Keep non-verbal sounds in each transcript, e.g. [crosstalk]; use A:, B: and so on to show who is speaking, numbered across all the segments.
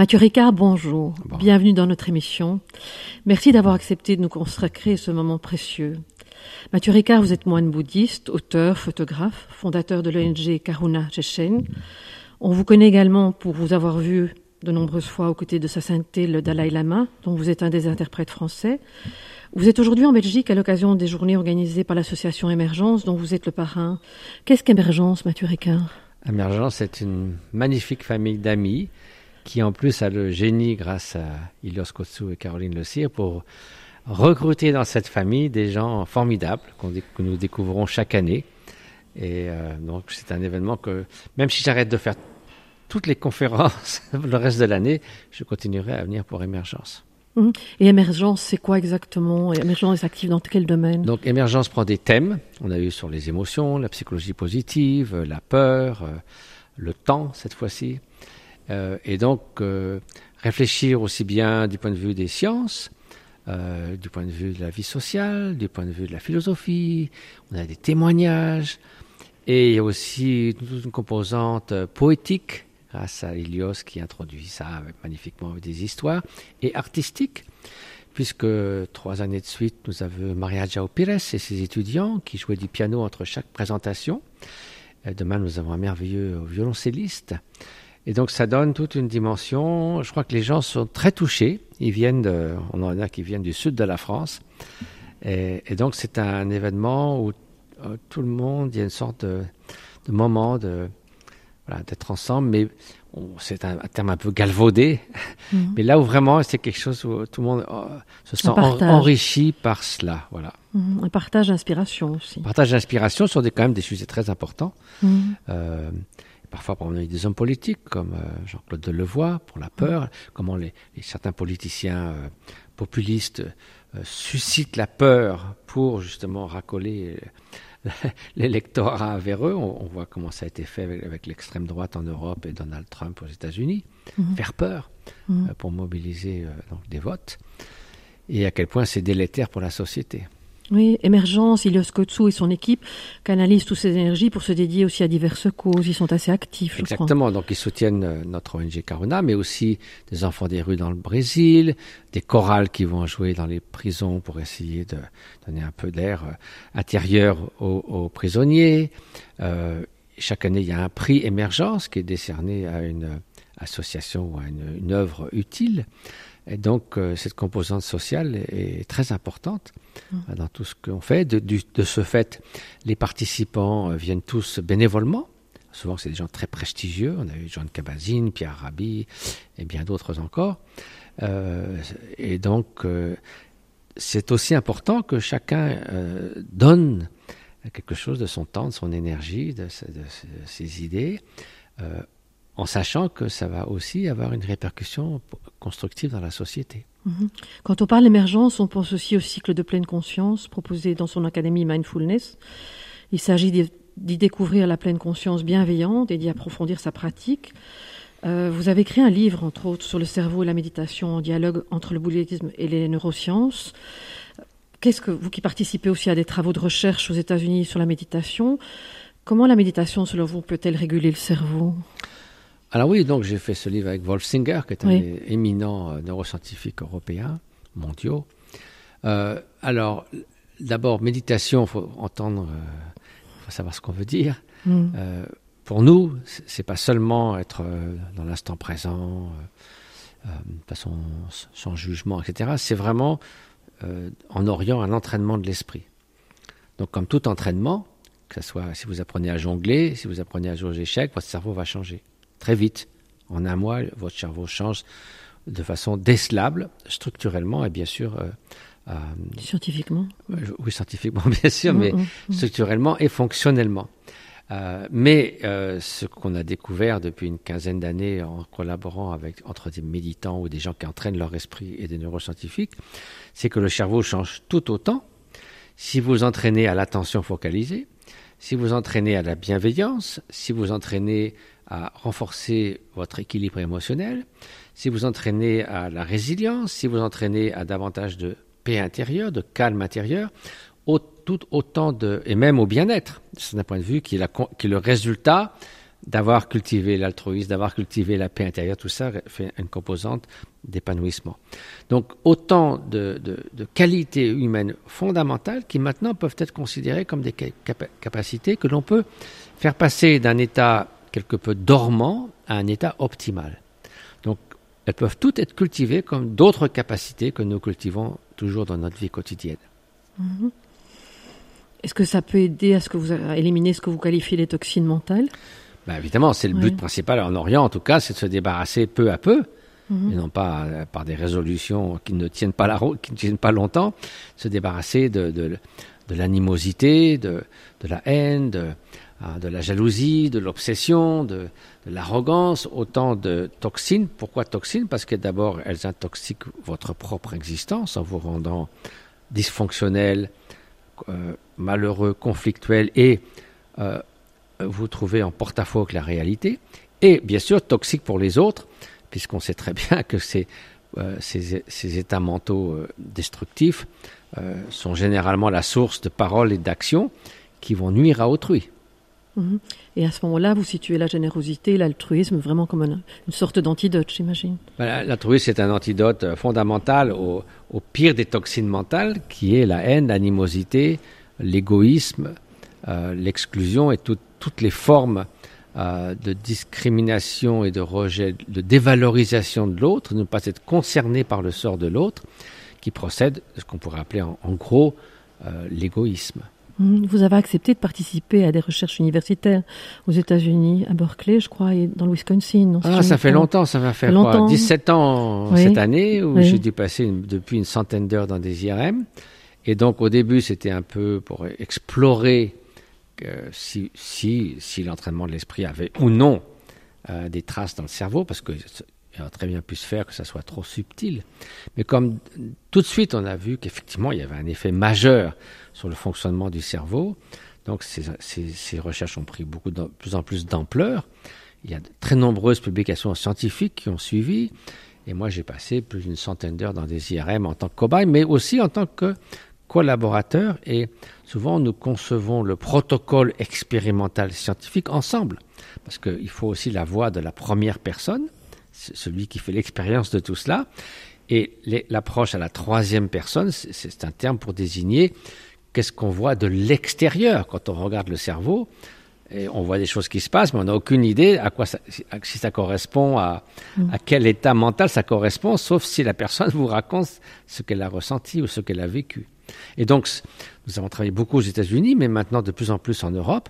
A: Mathieu Ricard, bonjour. Bienvenue dans notre émission. Merci d'avoir accepté de nous consacrer ce moment précieux. Mathieu Ricard, vous êtes moine bouddhiste, auteur, photographe, fondateur de l'ONG Karuna Chechen. On vous connaît également pour vous avoir vu de nombreuses fois aux côtés de sa sainteté le Dalai Lama, dont vous êtes un des interprètes français. Vous êtes aujourd'hui en Belgique à l'occasion des journées organisées par l'association Émergence, dont vous êtes le parrain. Qu'est-ce qu'Émergence, Mathieu Ricard?
B: Émergence est une magnifique famille d'amis qui en plus a le génie, grâce à Ilios Kotsu et Caroline Le Cire, pour recruter dans cette famille des gens formidables que nous découvrons chaque année. Et euh, donc c'est un événement que, même si j'arrête de faire toutes les conférences [laughs] le reste de l'année, je continuerai à venir pour Émergence.
A: Mhm. Et Émergence, c'est quoi exactement? Émergence est active dans quel domaine?
B: Donc Émergence prend des thèmes. On a eu sur les émotions, la psychologie positive, la peur, euh, le temps cette fois-ci. Euh, et donc réfléchir aussi bien du point de vue des sciences, euh, du point de vue de la vie sociale, du point de vue de la philosophie, on a des témoignages, et il y a aussi toute une composante poétique, grâce à Ilios qui introduit ça magnifiquement avec des histoires, et artistique, puisque trois années de suite, nous avons Maria Jao Pires et ses étudiants qui jouaient du piano entre chaque présentation. Euh, demain, nous avons un merveilleux violoncelliste. Et donc ça donne toute une dimension. Je crois que les gens sont très touchés. Ils viennent de, on en a qui viennent du sud de la France. Et, donc c'est un événement où euh, tout le monde, il y a une sorte de, moment de, voilà, d'être ensemble, mais c'est un, terme un peu galvaudé. Mhm. Mais là où vraiment c'est quelque chose où tout le monde oh, se sent enrichi par cela. Voilà.
A: Mhm. Un partage d'inspiration aussi.
B: partage d'inspiration sur des, quand même des sujets très importants. Mhm. Euh, parfois par exemple des hommes politiques comme euh, Jean-Claude Delevoye pour la peur, comment les, certains politiciens euh, populistes euh, suscitent la peur pour justement racoler [laughs] l'électorat vers eux. On, voit comment ça a été fait avec, l'extrême droite en Europe et Donald Trump aux États-Unis, mhm. faire peur mhm. pour mobiliser donc, des votes, et à quel point c'est délétère pour la société.
A: Oui, Émergence, Ilios Kotsu et son équipe canalisent toutes ces énergies pour se dédier aussi à diverses causes. Ils sont assez actifs.
B: Exactement. Donc ils soutiennent euh, notre ONG Caruna, mais aussi des enfants des rues dans le Brésil, des chorales qui vont jouer dans les prisons pour essayer de donner un peu d'air euh, intérieur aux, prisonniers. Euh, chaque année, il y a un prix Émergence qui est décerné à une association ou à une œuvre utile. Et donc, euh, cette composante sociale est, très importante mmh. dans tout ce qu'on fait. De, de, ce fait, les participants euh, viennent tous bénévolement. Souvent, c'est des gens très prestigieux. On a eu John Cabazine, Pierre Rabhi et bien d'autres encore. Euh, et donc, c'est aussi important que chacun donne quelque chose de son temps, de son énergie, de, de ses idées en sachant que ça va aussi avoir une répercussion constructive dans la société.
A: Mhm. Quand on parle d'émergence, on pense aussi au cycle de pleine conscience proposé dans son académie Mindfulness. Il s'agit d'y découvrir la pleine conscience bienveillante et d'y approfondir sa pratique. Euh, vous avez écrit un livre, entre autres, sur le cerveau et la méditation en dialogue entre le bouddhisme et les neurosciences. Qu'est-ce que vous qui participez aussi à des travaux de recherche aux États-Unis sur la méditation, comment la méditation, selon vous, peut-elle réguler le cerveau?
B: Alors oui, donc j'ai fait ce livre avec Wolf Singer, qui est un éminent euh, neuroscientifique européen, mondiaux. Euh, alors, d'abord, méditation, il faut entendre, il euh, faut savoir ce qu'on veut dire. Mm. pour nous, c'est pas seulement être dans l'instant présent, de façon sans jugement, etc. C'est vraiment en Orient un entraînement de l'esprit. Donc, comme tout entraînement, que ce soit si vous apprenez à jongler, si vous apprenez à jouer aux échecs, votre cerveau va changer très vite. En un mois, votre cerveau change de façon décelable, structurellement et bien sûr. Euh,
A: euh, scientifiquement
B: euh, Oui, scientifiquement, [laughs] bien sûr, mais mm, mm, mm. structurellement et fonctionnellement. mais ce qu'on a découvert depuis une quinzaine d'années en collaborant avec entre des méditants ou des gens qui entraînent leur esprit et des neuroscientifiques, c'est que le cerveau change tout autant si vous entraînez à l'attention focalisée, si vous entraînez à la bienveillance, si vous entraînez à renforcer votre équilibre émotionnel, si vous entraînez à la résilience, si vous entraînez à davantage de paix intérieure, de calme intérieur, tout autant de, et même au bien-être, c'est un point de vue qui est, qui est, le résultat d'avoir cultivé l'altruisme, d'avoir cultivé la paix intérieure, tout ça fait une composante d'épanouissement. Donc autant de, qualités humaines fondamentales qui maintenant peuvent être considérées comme des capacités que l'on peut faire passer d'un état quelque peu dormant à un état optimal. Donc elles peuvent toutes être cultivées comme d'autres capacités que nous cultivons toujours dans notre vie quotidienne.
A: Mm-hmm. Est-ce que ça peut aider à, ce que vous, éliminer ce que vous qualifiez les toxines mentales?
B: Ben Évidemment, c'est le but principal en Orient, en tout cas, c'est de se débarrasser peu à peu, mhm. et non pas euh, par des résolutions qui ne tiennent pas, la, qui ne tiennent pas longtemps, se débarrasser de, de, de l'animosité, de, de, la haine, de, de la jalousie, de l'obsession, de, l'arrogance, autant de toxines. Pourquoi toxines? Parce que d'abord, elles intoxiquent votre propre existence en vous rendant dysfonctionnel, euh, malheureux, conflictuel et euh, vous trouvez en porte-à-faux avec la réalité. Et bien sûr, toxique pour les autres, puisqu'on sait très bien que ces, euh, ces, états mentaux destructifs sont généralement la source de paroles et d'actions qui vont nuire à autrui.
A: Mhm. Et à ce moment-là, vous situez la générosité, l'altruisme vraiment comme une, sorte d'antidote, j'imagine.
B: Ben, l'altruisme, c'est un antidote euh, fondamental au, pire des toxines mentales, qui est la haine, l'animosité, l'égoïsme, euh, l'exclusion et toutes les formes euh, de discrimination et de rejet, de dévalorisation de l'autre, ne pas être concerné par le sort de l'autre, qui procède de ce qu'on pourrait appeler en, gros l'égoïsme.
A: Mhm. Vous avez accepté de participer à des recherches universitaires aux États-Unis, à Berkeley, je crois, et dans le Wisconsin.
B: ah, ça fait longtemps, ça va faire quoi, 17 ans cette année, où j'ai dû passer depuis une centaine d'heures dans des IRM. Et donc, au début, c'était un peu pour explorer si, si, si l'entraînement de l'esprit avait ou non euh, des traces dans le cerveau, parce que il aurait très bien pu se faire que ça soit trop subtil. Mais comme tout de suite on a vu qu'effectivement il y avait un effet majeur sur le fonctionnement du cerveau, donc ces, recherches ont pris beaucoup de plus en plus d'ampleur. Il y a de très nombreuses publications scientifiques qui ont suivi. Et moi, j'ai passé plus d'une centaine d'heures dans des IRM en tant que cobaye, mais aussi en tant que collaborateur. Et souvent, nous concevons le protocole expérimental scientifique ensemble. Parce qu'il faut aussi la voix de la première personne celui qui fait l'expérience de tout cela. Et l'approche à la troisième personne, c'est un terme pour désigner qu'est-ce qu'on voit de l'extérieur quand on regarde le cerveau. Et on voit des choses qui se passent, mais on n'a aucune idée à quoi si ça correspond à, mm. à quel état mental ça correspond, sauf si la personne [laughs] vous raconte ce qu'elle a ressenti ou ce qu'elle a vécu. Et donc, nous avons travaillé beaucoup aux États-Unis, mais maintenant de plus en plus en Europe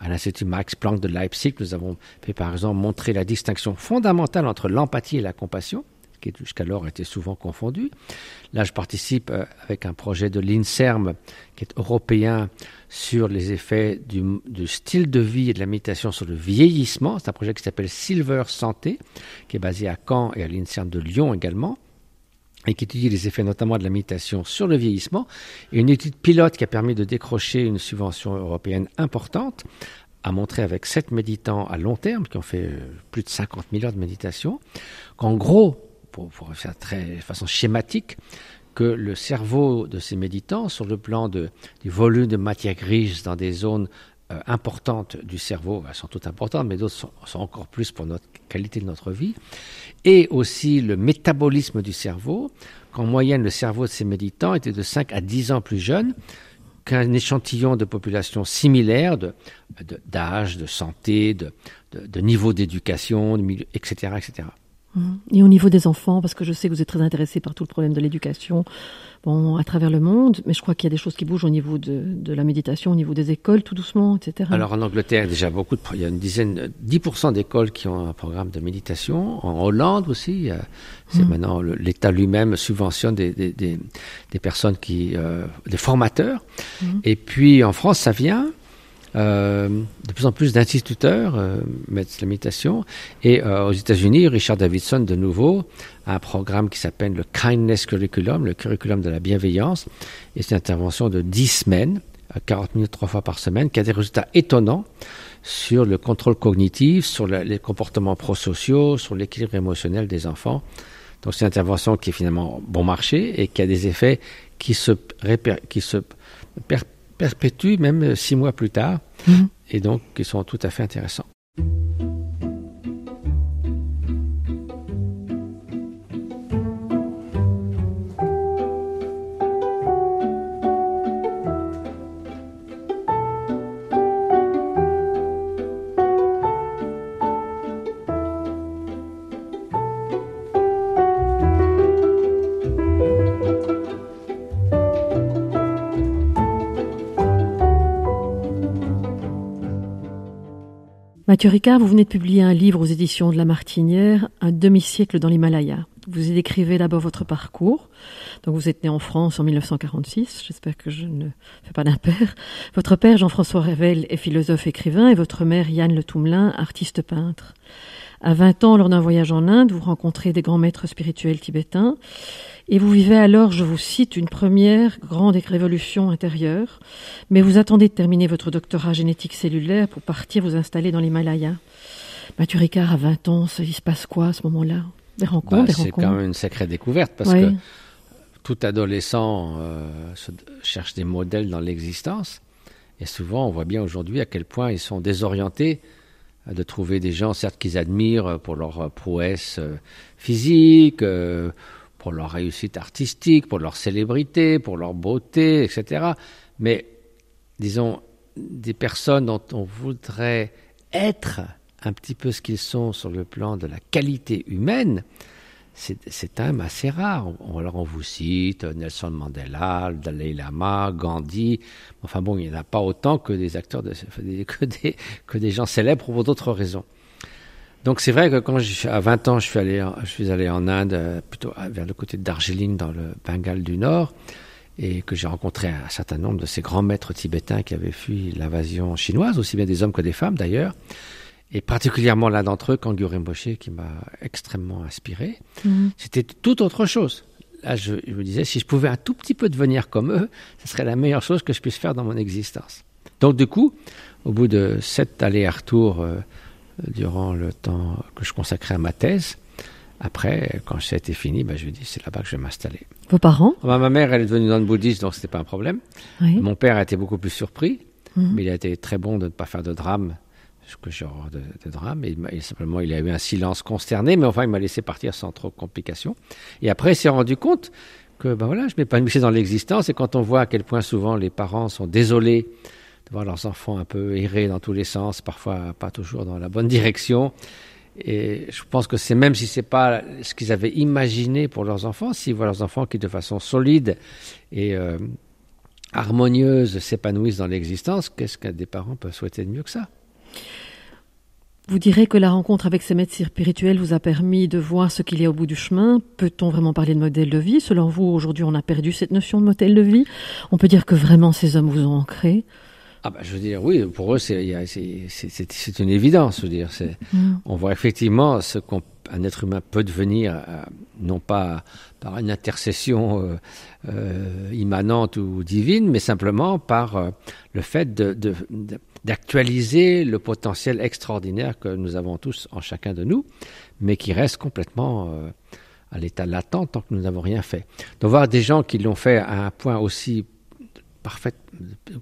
B: à l'Institut Max Planck de Leipzig, nous avons fait par exemple montrer la distinction fondamentale entre l'empathie et la compassion, qui jusqu'alors était souvent confondue. Là, je participe euh, avec un projet de l'INSERM, qui est européen, sur les effets du, du, style de vie et de la méditation sur le vieillissement. C'est un projet qui s'appelle Silver Santé, qui est basé à Caen et à l'INSERM de Lyon également et qui étudie les effets notamment de la méditation sur le vieillissement, et une étude pilote qui a permis de décrocher une subvention européenne importante, a montré avec sept méditants à long terme, qui ont fait euh, plus de 50 000 heures de méditation, qu'en gros, pour, faire très de façon schématique, que le cerveau de ces méditants, sur le plan du volume de matière grise dans des zones importantes du cerveau, elles sont toutes importantes, mais d'autres sont, encore plus pour notre qualité de notre vie, et aussi le métabolisme du cerveau, qu'en moyenne le cerveau de ces méditants était de 5 à 10 ans plus jeune qu'un échantillon de population similaire d'âge, de, de, santé, de, de niveau d'éducation, etc., etc.
A: Mmh. Et au niveau des enfants, parce que je sais que vous êtes très intéressé par tout le problème de l'éducation, bon, à travers le monde, mais je crois qu'il y a des choses qui bougent au niveau de, de, la méditation, au niveau des écoles, tout doucement, etc.
B: Alors en Angleterre, déjà beaucoup de, il y a une dizaine, 10% d'écoles qui ont un programme de méditation. En Hollande aussi, c'est mmh. maintenant l'État lui-même subventionne des, des, des, des, personnes qui, euh, des formateurs. Mmh. Et puis en France, ça vient. Euh, de plus en plus d'instituteurs euh, mettent la méditation. Et euh, aux États-Unis, Richard Davidson, de nouveau, a un programme qui s'appelle le Kindness Curriculum, le curriculum de la bienveillance. Et c'est une intervention de 10 semaines, 40 minutes trois fois par semaine, qui a des résultats étonnants sur le contrôle cognitif, sur les comportements prosociaux, sur l'équilibre émotionnel des enfants. Donc c'est une intervention qui est finalement bon marché et qui a des effets qui se, qui se même six mois plus tard, mhm. et donc qui sont tout à fait intéressants.
A: Mathieu Ricard, vous venez de publier un livre aux éditions de La Martinière, Un demi-siècle dans l'Himalaya. Vous y décrivez d'abord votre parcours. Donc vous êtes né en France en 1946, j'espère que je ne fais pas d'impair. Votre père, Jean-François Revel, est philosophe écrivain et votre mère, Yann Le Toumelin, artiste peintre. À 20 ans, lors d'un voyage en Inde, vous rencontrez des grands maîtres spirituels tibétains et vous vivez alors, je vous cite, une première grande révolution intérieure, mais vous attendez de terminer votre doctorat génétique cellulaire pour partir vous installer dans l'Himalaya. Mathieu Ricard, à 20 ans, il se passe quoi à ce moment-là?
B: Des rencontres, bah, C'est quand même une sacrée découverte parce que tout adolescent euh, cherche des modèles dans l'existence. Et souvent, on voit bien aujourd'hui à quel point ils sont désorientés de trouver des gens, certes, qu'ils admirent pour leur prouesse euh, physique, euh, pour leur réussite artistique, pour leur célébrité, pour leur beauté, etc. Mais, disons, des personnes dont on voudrait être un petit peu ce qu'ils sont sur le plan de la qualité humaine, c'est un même assez rare. Alors on vous cite Nelson Mandela, Dalai Lama, Gandhi. Enfin bon, il n'y en a pas autant que des acteurs, de, que, des, que des gens célèbres pour d'autres raisons. Donc c'est vrai que quand à 20 ans, je suis allé, je suis allé en Inde, euh, plutôt vers le côté de Darjeeling, dans le Bengale du Nord, et que j'ai rencontré un certain nombre de ces grands maîtres tibétains qui avaient fui l'invasion chinoise, aussi bien des hommes que des femmes d'ailleurs, et particulièrement l'un d'entre eux, Kangyo Rinpoche, qui m'a extrêmement inspiré. Mhm. C'était tout autre chose. Là, je, me disais, si je pouvais un tout petit peu devenir comme eux, ce serait la meilleure chose que je puisse faire dans mon existence. Donc du coup, au bout de sept allers-retours, euh, durant le temps que je consacrais à ma thèse. Après, quand ça a été fini, ben, je lui ai dit, c'est là-bas que je vais m'installer.
A: Vos parents?
B: Bah, Ma mère, elle est devenue nonne bouddhiste, donc c'était pas un problème. Mon père a été beaucoup plus surpris, mhm. mais il a été très bon de ne pas faire de drame, que genre de, de drame. Et, simplement, il a eu un silence consterné, mais enfin, il m'a laissé partir sans trop de complications. Et après, il s'est rendu compte que, ben voilà, je m'épanouissais dans l'existence, et quand on voit à quel point souvent les parents sont désolés voir leurs enfants un peu errer dans tous les sens, parfois pas toujours dans la bonne direction. Et je pense que c'est même si c'est pas ce qu'ils avaient imaginé pour leurs enfants, s'ils voient leurs enfants qui de façon solide et euh, harmonieuse s'épanouissent dans l'existence, qu'est-ce qu'un des parents peut souhaiter de mieux que ça?
A: Vous direz que la rencontre avec ces maîtres spirituels vous a permis de voir ce qu'il y a au bout du chemin. Peut-on vraiment parler de modèle de vie? Selon vous, aujourd'hui, on a perdu cette notion de modèle de vie. On peut dire que vraiment ces hommes vous ont ancré.
B: Ah bah, je veux dire, oui, pour eux, c'est une évidence. Je veux dire, mm. on voit effectivement ce qu'un être humain peut devenir, euh, non pas par une intercession euh, euh, immanente ou divine, mais simplement par le fait d'actualiser le potentiel extraordinaire que nous avons tous en chacun de nous, mais qui reste complètement à l'état latent tant que nous n'avons rien fait. De voir des gens qui l'ont fait à un point aussi parfaite,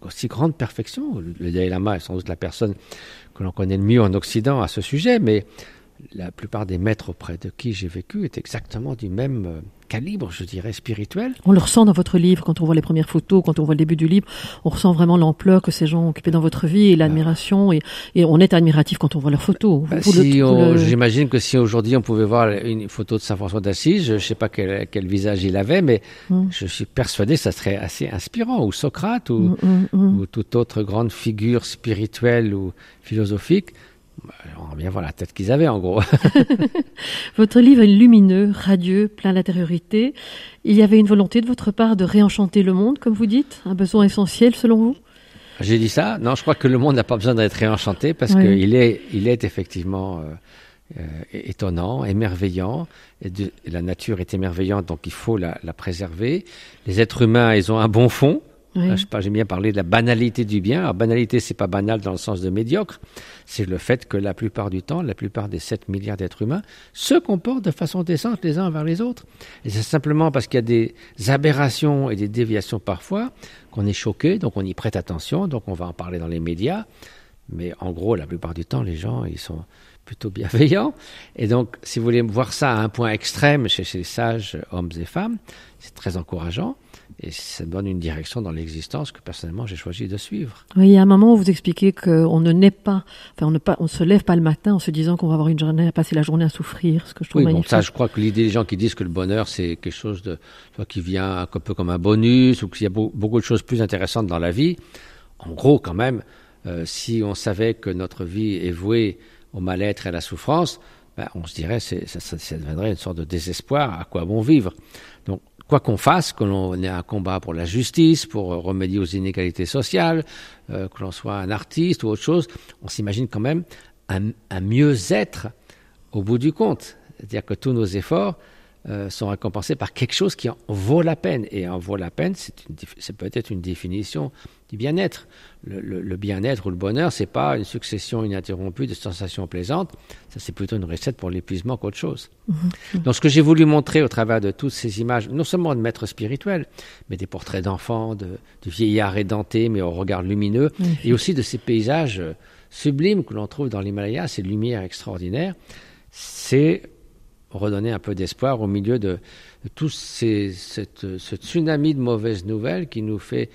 B: aussi grande perfection. Le Dalai Lama est sans doute la personne que l'on connaît le mieux en Occident à ce sujet, mais la plupart des maîtres auprès de qui j'ai vécu est exactement du même euh, calibre, je dirais, spirituel.
A: On le ressent dans votre livre, quand on voit les premières photos, quand on voit le début du livre, on ressent vraiment l'ampleur que ces gens ont dans votre vie et l'admiration, et, on est admiratif quand on voit leurs photos.
B: Bah, j'imagine que si aujourd'hui on pouvait voir une photo de Saint-François d'Assise, je ne sais pas quel, visage il avait, mais hum. je suis persuadé que ça serait assez inspirant, ou Socrate, ou, hum, hum, ou toute autre grande figure spirituelle ou philosophique. Bah, on va bien voir la tête qu'ils avaient, en gros. [laughs]
A: votre livre est lumineux, radieux, plein d'intériorité. Il y avait une volonté de votre part de réenchanter le monde, comme vous dites, un besoin essentiel selon vous?
B: J'ai dit ça. Non, je crois que le monde n'a pas besoin d'être réenchanté parce qu'il est, il est effectivement euh, euh, étonnant, émerveillant. Et, la nature est émerveillante, donc il faut la, la préserver. Les êtres humains, ils ont un bon fond. Oui. J'aime bien parler de la banalité du bien. Alors, banalité, c'est pas banal dans le sens de médiocre. C'est le fait que la plupart du temps, la plupart des 7 milliards d'êtres humains se comportent de façon décente les uns envers les autres. Et c'est simplement parce qu'il y a des aberrations et des déviations parfois qu'on est choqué, donc on y prête attention, donc on va en parler dans les médias. Mais en gros, la plupart du temps, les gens, ils sont plutôt bienveillants. Et donc, si vous voulez voir ça à un point extrême chez ces sages hommes et femmes, c'est très encourageant. Et ça donne une direction dans l'existence que personnellement j'ai choisi de suivre.
A: Oui, il y a un moment où vous expliquez qu'on ne naît pas, enfin on ne pas, on se lève pas le matin en se disant qu'on va avoir une journée à passer la journée à souffrir, ce que je trouve
B: oui,
A: magnifique.
B: Bon, ça, je crois que l'idée des gens qui disent que le bonheur c'est quelque chose de, qui vient un peu comme un bonus ou qu'il y a beaucoup de choses plus intéressantes dans la vie. En gros, quand même, Euh, si on savait que notre vie est vouée au mal-être et à la souffrance, ben, on se dirait que ça, ça, deviendrait une sorte de désespoir. À quoi bon vivre quoi qu'on fasse, que l'on ait un combat pour la justice, pour remédier aux inégalités sociales, euh, que l'on soit un artiste ou autre chose, on s'imagine quand même un, un mieux-être au bout du compte. C'est-à-dire que tous nos efforts euh, sont récompensés par quelque chose qui en vaut la peine. Et en vaut la peine, c'est peut-être une définition du bien-être. Le, bien-être ou le bonheur, c'est pas une succession ininterrompue de sensations plaisantes. Ça, c'est plutôt une recette pour l'épuisement qu'autre chose. Mhm. Donc, ce que j'ai voulu montrer au travers de toutes ces images, non seulement de maîtres spirituels, mais des portraits d'enfants, de, de, vieillards édentés, mais au regard lumineux, et aussi de ces paysages euh, sublimes que l'on trouve dans l'Himalaya, ces lumières extraordinaires, c'est redonner un peu d'espoir au milieu de, tout ces, ce tsunami de mauvaises nouvelles qui nous fait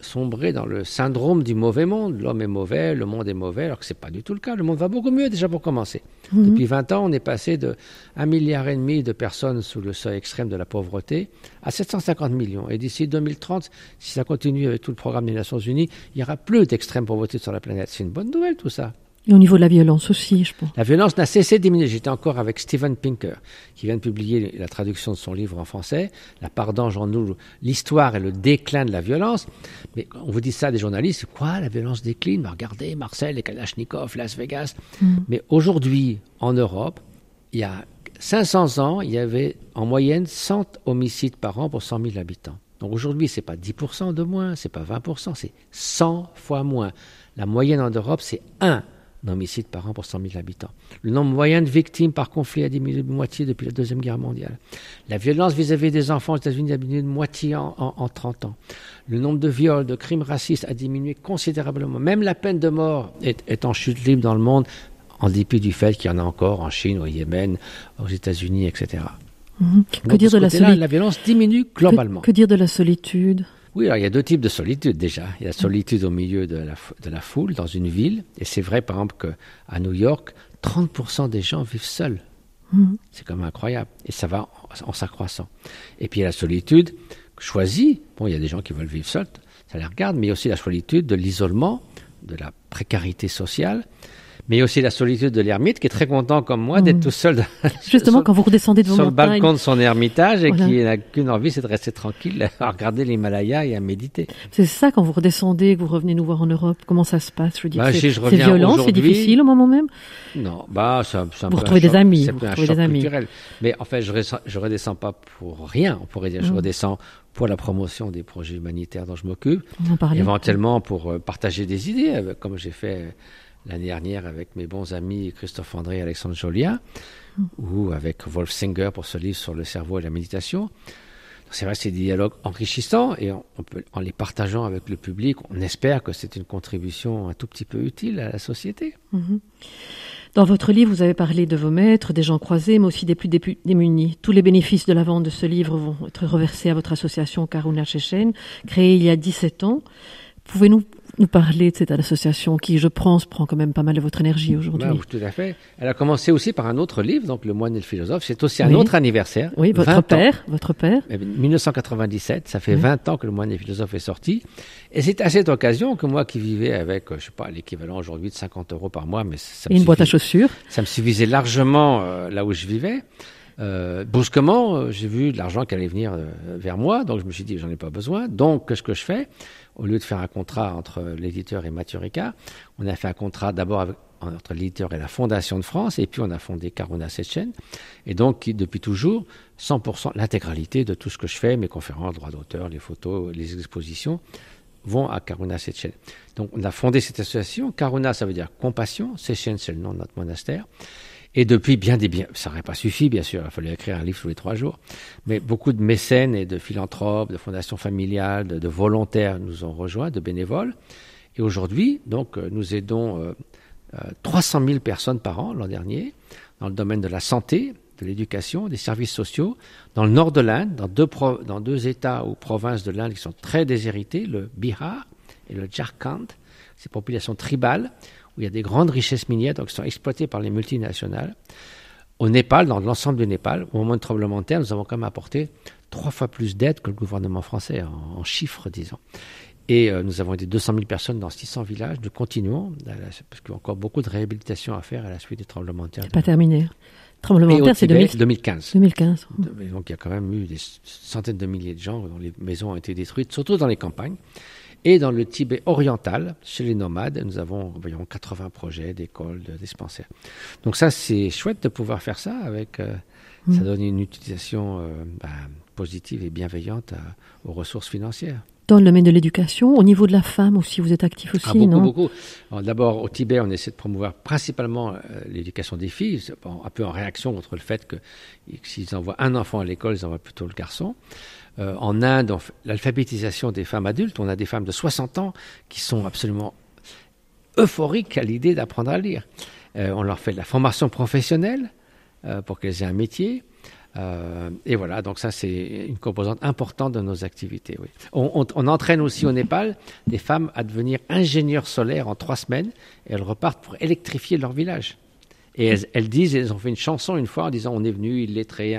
B: sombrer dans le syndrome du mauvais monde. L'homme est mauvais, le monde est mauvais, alors que ce n'est pas du tout le cas. Le monde va beaucoup mieux déjà pour commencer. Mhm. Depuis 20 ans, on est passé de 1,5 milliard et demi de personnes sous le seuil extrême de la pauvreté à 750 millions. Et d'ici 2030, si ça continue avec tout le programme des Nations Unies, il n'y aura plus d'extrême pauvreté sur la planète. C'est une bonne nouvelle tout ça.
A: Et au niveau de la violence aussi, je pense.
B: La violence n'a cessé de diminuer. J'étais encore avec Steven Pinker, qui vient de publier la traduction de son livre en français, La part d'ange en nous, l'histoire et le déclin de la violence. Mais on vous dit ça des journalistes, quoi, la violence décline? Regardez, Marcel, les Kalachnikov, Las Vegas. Mm. Mais aujourd'hui, en Europe, il y a 500 ans, il y avait en moyenne 100 homicides par an pour 100 000 habitants. Donc aujourd'hui, c'est pas 10% de moins, c'est pas 20%, c'est 100 fois moins. La moyenne en Europe, c'est 1 d'homicides par an pour 100 000 habitants. Le nombre moyen de victimes par conflit a diminué de moitié depuis la Deuxième Guerre mondiale. La violence vis-à-vis des enfants aux États-Unis a diminué de moitié en, en, 30 ans. Le nombre de viols, de crimes racistes a diminué considérablement. Même la peine de mort est, en chute libre dans le monde, en dépit du fait qu'il y en a encore en Chine, au Yémen, aux États-Unis, etc.
A: Mhm. Que dire de, la solitude
B: La violence diminue globalement.
A: que dire de la solitude?
B: Oui, alors il y a deux types de solitude déjà. Il y a la solitude au milieu de la, de la foule, dans une ville. Et c'est vrai, par exemple, qu'à New York, 30% des gens vivent seuls. Mhm. C'est quand même incroyable. Et ça va en, s'accroissant. Et puis il y a la solitude choisie. Bon, il y a des gens qui veulent vivre seuls, ça les regarde, mais il y a aussi la solitude de l'isolement, de la précarité sociale mais il y a aussi la solitude de l'ermite qui est très content comme moi d'être mm. tout seul. [laughs]
A: Justement, quand vous redescendez de vos
B: sur le balcon de son ermitage et qui n'a qu'une envie, c'est de rester tranquille, [laughs] à regarder l'Himalaya et à méditer.
A: C'est ça quand vous redescendez, que vous revenez nous voir en Europe. Comment ça se passe? Je dis bah, c'est violent, c'est difficile au moment même?
B: Non, bah ça,
A: ça vous retrouvez des amis, vous retrouvez des amis.
B: Culturel. Mais en fait, je redescends, je redescends pas pour rien. On pourrait dire, je mm. redescends pour la promotion des projets humanitaires dont je m'occupe, éventuellement pour euh, partager des idées, euh, comme j'ai fait l'année dernière avec mes bons amis Christophe André et Alexandre Jolia, ou avec Wolf Singer pour ce livre sur le cerveau et la méditation. C'est vrai, c'est des dialogues enrichissants et on, peut, en les partageant avec le public, on espère que c'est une contribution un tout petit peu utile à la société.
A: Mhm. Dans votre livre, vous avez parlé de vos maîtres, des gens croisés, mais aussi des plus démunis. Tous les bénéfices de la vente de ce livre vont être reversés à votre association Karuna Chechen, créée il y a 17 ans. Pouvez-nous nous parler de cette association qui, je pense, prend quand même pas mal de votre énergie aujourd'hui.
B: Oui, tout à fait. Elle a commencé aussi par un autre livre, donc Le moine et le philosophe. C'est aussi un autre anniversaire.
A: Oui, votre père, votre père.
B: 1997, ça fait 20 ans que Le moine et le philosophe est sorti. Et c'est à cette occasion que moi qui vivais avec, je sais pas, l'équivalent aujourd'hui de 50 euros par mois, mais ça
A: et une boîte à chaussures.
B: Ça me suffisait largement euh, là où je vivais. Euh, brusquement, euh, j'ai vu de l'argent qui allait venir euh, vers moi, donc je me suis dit j'en ai pas besoin. Donc qu'est-ce que je fais? Au lieu de faire un contrat entre l'éditeur et Mathieu on a fait un contrat d'abord entre l'éditeur et la Fondation de France, et puis on a fondé Carona Sechen, et donc depuis toujours, 100%, l'intégralité de tout ce que je fais, mes conférences, droits d'auteur, les photos, les expositions, vont à Karuna Sechen. Donc on a fondé cette association. Karuna, ça veut dire compassion. Sechen, c'est le nom de notre monastère. Et depuis bien des biens, ça n'aurait pas suffi, bien sûr, il fallait écrire un livre tous les trois jours, mais beaucoup de mécènes et de philanthropes, de fondations familiales, de, volontaires nous ont rejoints, de bénévoles. Et aujourd'hui, donc, euh, nous aidons euh, 300 euh, 000 personnes par an l'an dernier dans le domaine de la santé, de l'éducation, des services sociaux, dans le nord de l'Inde, dans deux, dans deux États ou provinces de l'Inde qui sont très déshérités, le Bihar et le Jharkhand, ces populations tribales, où il y a des grandes richesses minières donc, qui sont exploitées par les multinationales. Au Népal, dans l'ensemble du Népal, au moment du tremblement de terre, nous avons quand même apporté trois fois plus d'aide que le gouvernement français, en, chiffres, disons. Et euh, nous avons aidé 200 000 personnes dans 600 villages. Nous continuons, parce qu'il y a encore beaucoup de réhabilitation à faire à la suite des tremblements de terre.
A: pas terminé. Tremblement de terre, c'est
B: 2015.
A: 2015.
B: Donc il y a quand même eu des centaines de milliers de gens dont les maisons ont été détruites, surtout dans les campagnes. Et dans le Tibet oriental, chez les nomades, nous avons environ 80 projets d'écoles, de dispensaires. Donc ça, c'est chouette de pouvoir faire ça avec... Euh, ça mm. donne une utilisation euh, bah, positive et bienveillante aux ressources financières.
A: Dans le domaine de l'éducation, au niveau de la femme aussi, vous êtes actif aussi,
B: ah, beaucoup,
A: non?
B: Beaucoup, D'abord, au Tibet, on essaie de promouvoir principalement euh, l'éducation des filles, un peu en réaction contre le fait que s'ils envoient un enfant à l'école, ils envoient plutôt le garçon. Euh, en Inde, l'alphabétisation des femmes adultes, on a des femmes de 60 ans qui sont absolument euphoriques à l'idée d'apprendre à lire. Euh, on leur fait de la formation professionnelle pour qu'elles aient un métier. Euh, et voilà, donc ça c'est une composante importante de nos activités. Oui. On, entraîne aussi au Népal des femmes à devenir ingénieurs solaires en trois semaines et elles repartent pour électrifier leur village. Et elles, disent, elles ont fait une chanson une fois en disant on est venu illettré,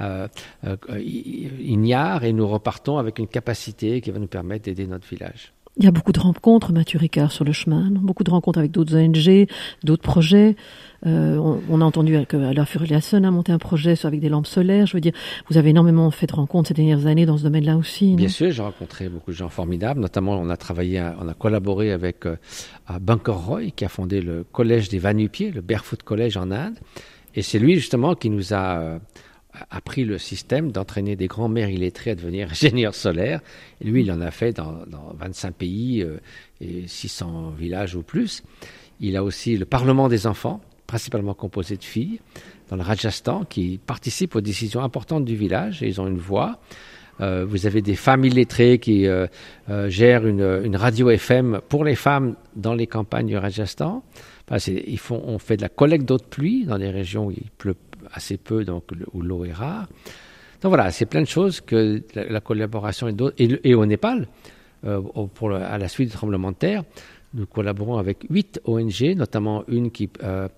B: euh, euh, ignare et nous repartons avec une capacité qui va nous permettre d'aider notre village.
A: Il y a beaucoup de rencontres, Mathieu Ricard, sur le chemin, beaucoup de rencontres avec d'autres ONG, d'autres projets. Euh, on, a entendu que la a monté un projet avec des lampes solaires. Je veux dire, vous avez énormément fait de rencontres ces dernières années dans ce domaine-là aussi.
B: Bien sûr, j'ai rencontré beaucoup de gens formidables. Notamment, on a travaillé, on a collaboré avec euh, Bunker Roy, qui a fondé le collège des Vanupiers, le Barefoot College en Inde. Et c'est lui justement qui nous a euh, appris le système d'entraîner des grands-mères illettrées à devenir [laughs] ingénieurs solaires. Lui, il en a fait dans, dans 25 pays euh, et 600 villages ou plus. Il a aussi le Parlement des enfants, principalement composé de filles, dans le Rajasthan, qui participent aux décisions importantes du village et ils ont une voix. Euh, vous avez des femmes illettrées qui euh, gèrent une, une, radio FM pour les femmes dans les campagnes du Rajasthan. Enfin, ils font, on fait de la collecte d'eau de pluie dans des régions où il pleut assez peu, donc où l'eau est rare. Donc voilà, c'est plein de choses que la, collaboration et, et, au Népal, pour à la suite du tremblement de terre, nous collaborons avec huit ONG, notamment une qui euh,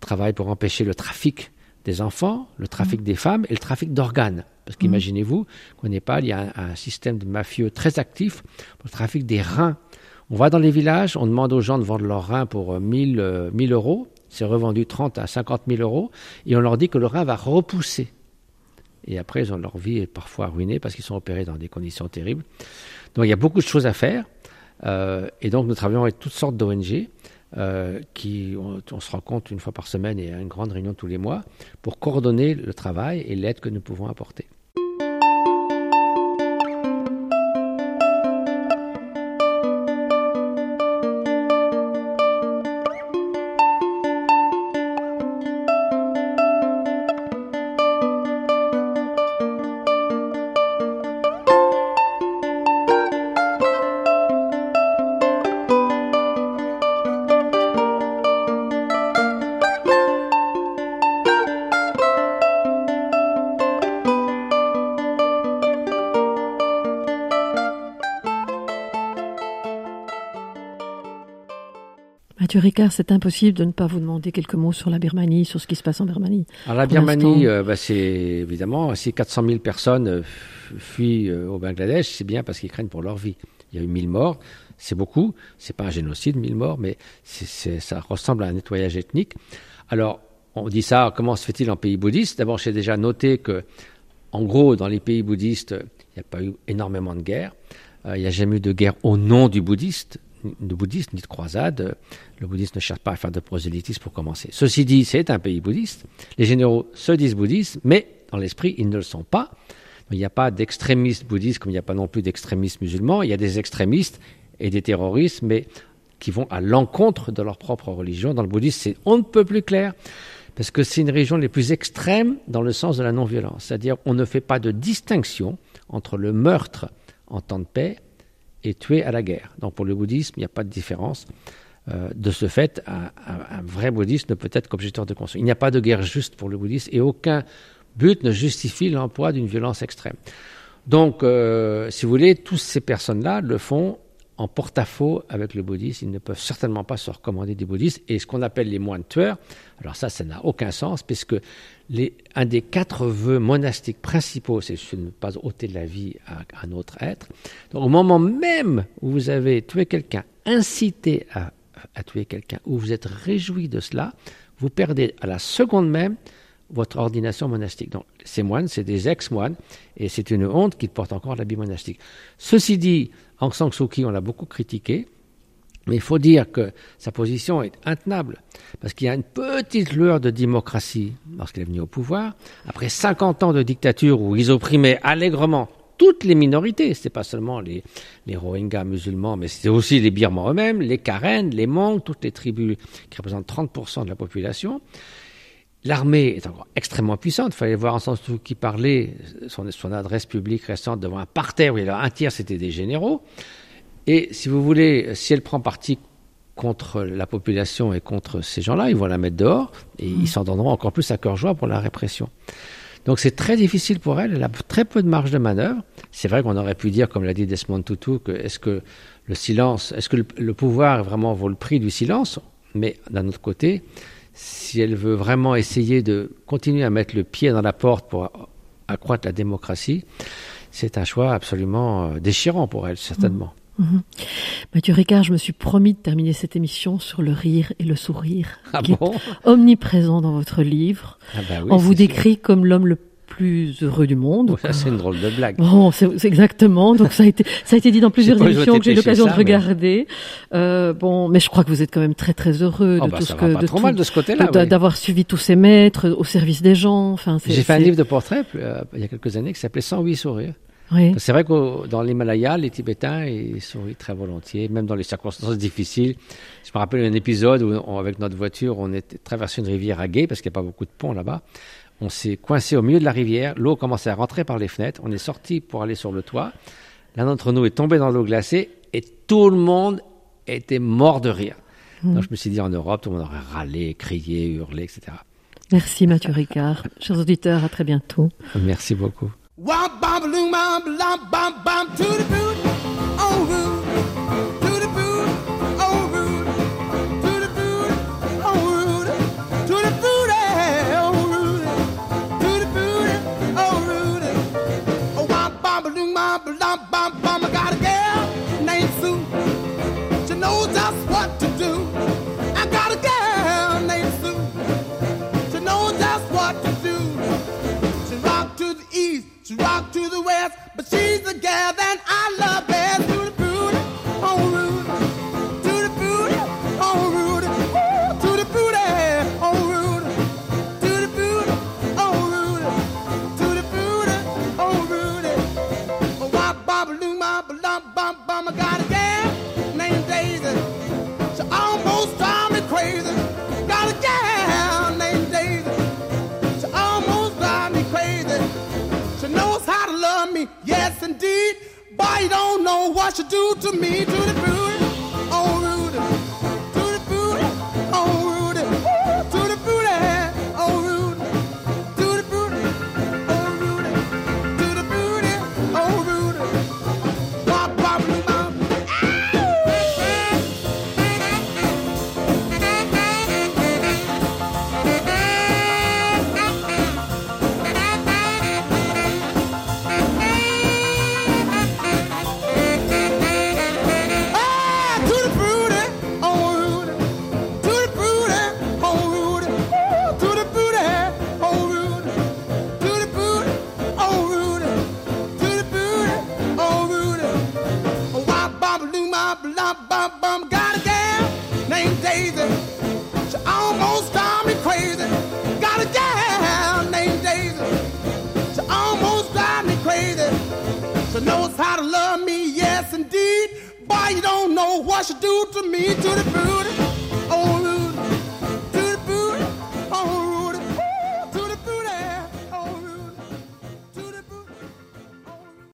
B: travaille pour empêcher le trafic des enfants, le trafic mmh. des femmes et le trafic d'organes. Parce mmh. qu'imaginez-vous qu'au Népal, il y a un, système de mafieux très actif pour le trafic des reins. On va dans les villages, on demande aux gens de vendre leurs reins pour 1000, euh, 1000 euh, euros. C'est revendu 30 à 50 000 euros. Et on leur dit que le rein va repousser. Et après, ils leur vie est parfois ruinée parce qu'ils sont opérés dans des conditions terribles. Donc il y a beaucoup de choses à faire. Euh, et donc nous travaillons avec toutes sortes d'ONG. Euh, qui on, on, se rencontre une fois par semaine et à une grande réunion tous les mois pour coordonner le travail et l'aide que nous pouvons apporter.
A: Ricard, c'est impossible de ne pas vous demander quelques mots sur la Birmanie, sur ce qui se passe en Birmanie.
B: Alors la Birmanie, euh, bah, c'est évidemment, si 400 000 personnes euh, fuient euh, au Bangladesh, c'est bien parce qu'ils craignent pour leur vie. Il y a eu 1000 morts, c'est beaucoup, c'est pas un génocide, 1000 morts, mais ça ressemble à un nettoyage ethnique. Alors, on dit ça, comment se fait-il en pays bouddhiste? D'abord, j'ai déjà noté que, en gros, dans les pays bouddhistes, il n'y a pas eu énormément de guerres. il n'y a jamais eu de guerre au nom du bouddhiste de bouddhisme ni de croisade. Le bouddhisme ne cherche pas à faire de prosélytisme pour commencer. Ceci dit, c'est un pays bouddhiste. Les généraux se disent bouddhistes, mais dans l'esprit, ils ne le sont pas. Il n'y a pas d'extrémistes bouddhistes comme il n'y a pas non plus d'extrémistes musulmans. Il y a des extrémistes et des terroristes, mais qui vont à l'encontre de leur propre religion. Dans le bouddhisme, c'est on ne peut plus clair, parce que c'est une religion les plus extrêmes dans le sens de la non-violence. C'est-à-dire, on ne fait pas de distinction entre le meurtre en temps de paix et tué à la guerre. Donc pour le bouddhisme, il n'y a pas de différence. Euh, de ce fait, un, vrai bouddhiste ne peut être qu'objecteur de conscience. Il n'y a pas de guerre juste pour le bouddhisme et aucun but ne justifie l'emploi d'une violence extrême. Donc, euh, si vous voulez, toutes ces personnes-là le font en porte-à-faux avec le bouddhisme. Ils ne peuvent certainement pas se recommander du bouddhisme. Et ce qu'on appelle les moines tueurs, alors ça, ça n'a aucun sens, puisque les, un des quatre vœux monastiques principaux, c'est de ne pas ôter la vie à un autre être. Donc, au moment même où vous avez tué quelqu'un, incité à, à tuer quelqu'un, où vous êtes réjoui de cela, vous perdez à la seconde même votre ordination monastique. Donc, ces moines, c'est des ex-moines, et c'est une honte qu'ils portent encore l'habit monastique. Ceci dit, Aung San Suu Kyi, on l'a beaucoup critiqué, mais il faut dire que sa position est intenable, parce qu'il y a une petite lueur de démocratie lorsqu'elle est venue au pouvoir. Après 50 ans de dictature où ils opprimaient allègrement toutes les minorités, ce pas seulement les, les Rohingyas musulmans, mais c'était aussi les Birmans eux-mêmes, les Karen, les Mongs, toutes les tribus qui représentent 30% de la population. L'armée est encore extrêmement puissante. Il fallait voir en sens qui parlait, son, son adresse publique récente devant un parterre où il y avait un tiers, c'était des généraux. Et si vous voulez, si elle prend parti contre la population et contre ces gens-là, ils vont la mettre dehors et ils s'en donneront encore plus à cœur joie pour la répression. Donc c'est très difficile pour elle, elle a très peu de marge de manœuvre. C'est vrai qu'on aurait pu dire, comme l'a dit Desmond Tutu, que est-ce que le silence, est-ce que le, le pouvoir vraiment vaut le prix du silence? Mais d'un autre côté, si elle veut vraiment essayer de continuer à mettre le pied dans la porte pour accroître la démocratie, c'est un choix absolument euh, déchirant pour elle, certainement.
A: Mmh. Mmh. Mathieu Ricard, je me suis promis de terminer cette émission sur le rire et le sourire,
B: ah
A: qui
B: bon?
A: est omniprésent dans votre livre.
B: Ah bah oui,
A: On vous
B: sûr.
A: décrit comme l'homme le plus heureux du monde.
B: Ça, c'est une drôle de blague.
A: Bon, c'est exactement. Donc ça a été ça a été dit dans plusieurs émissions que j'ai eu l'occasion de
B: ça, mais-
A: regarder. Euh, bon, mais je crois que vous êtes quand même très très heureux
B: Oh
A: de
B: bah,
A: tout
B: ça
A: ce
B: va
A: que
B: pas
A: de
B: trop
A: tout-
B: mal de ce côté-là. oui.
A: d'avoir suivi tous ces maîtres au service des gens. Enfin,
B: J'ai fait un livre de portraits euh, il y a quelques années qui s'appelait 108 sourires.
A: Oui.
B: C'est vrai que dans l'Himalaya, les Tibétains, ils sourient très volontiers, même dans les circonstances difficiles. Je me rappelle un épisode où, on- avec notre voiture, on était traversé une rivière à Gay, parce qu'il n'y a pas beaucoup de ponts là-bas. On s'est coincé au milieu de la rivière, l'eau commençait à rentrer par les fenêtres, on est sorti pour aller sur le toit. L'un d'entre nous est tombé dans l'eau glacée et tout le monde était mort de rire. Donc je me suis dit, en Europe, tout le monde aurait râlé, crié, hurlé, etc.
A: Merci Mathieu Ricard. [laughs] Chers auditeurs, à très bientôt.
B: Merci beaucoup.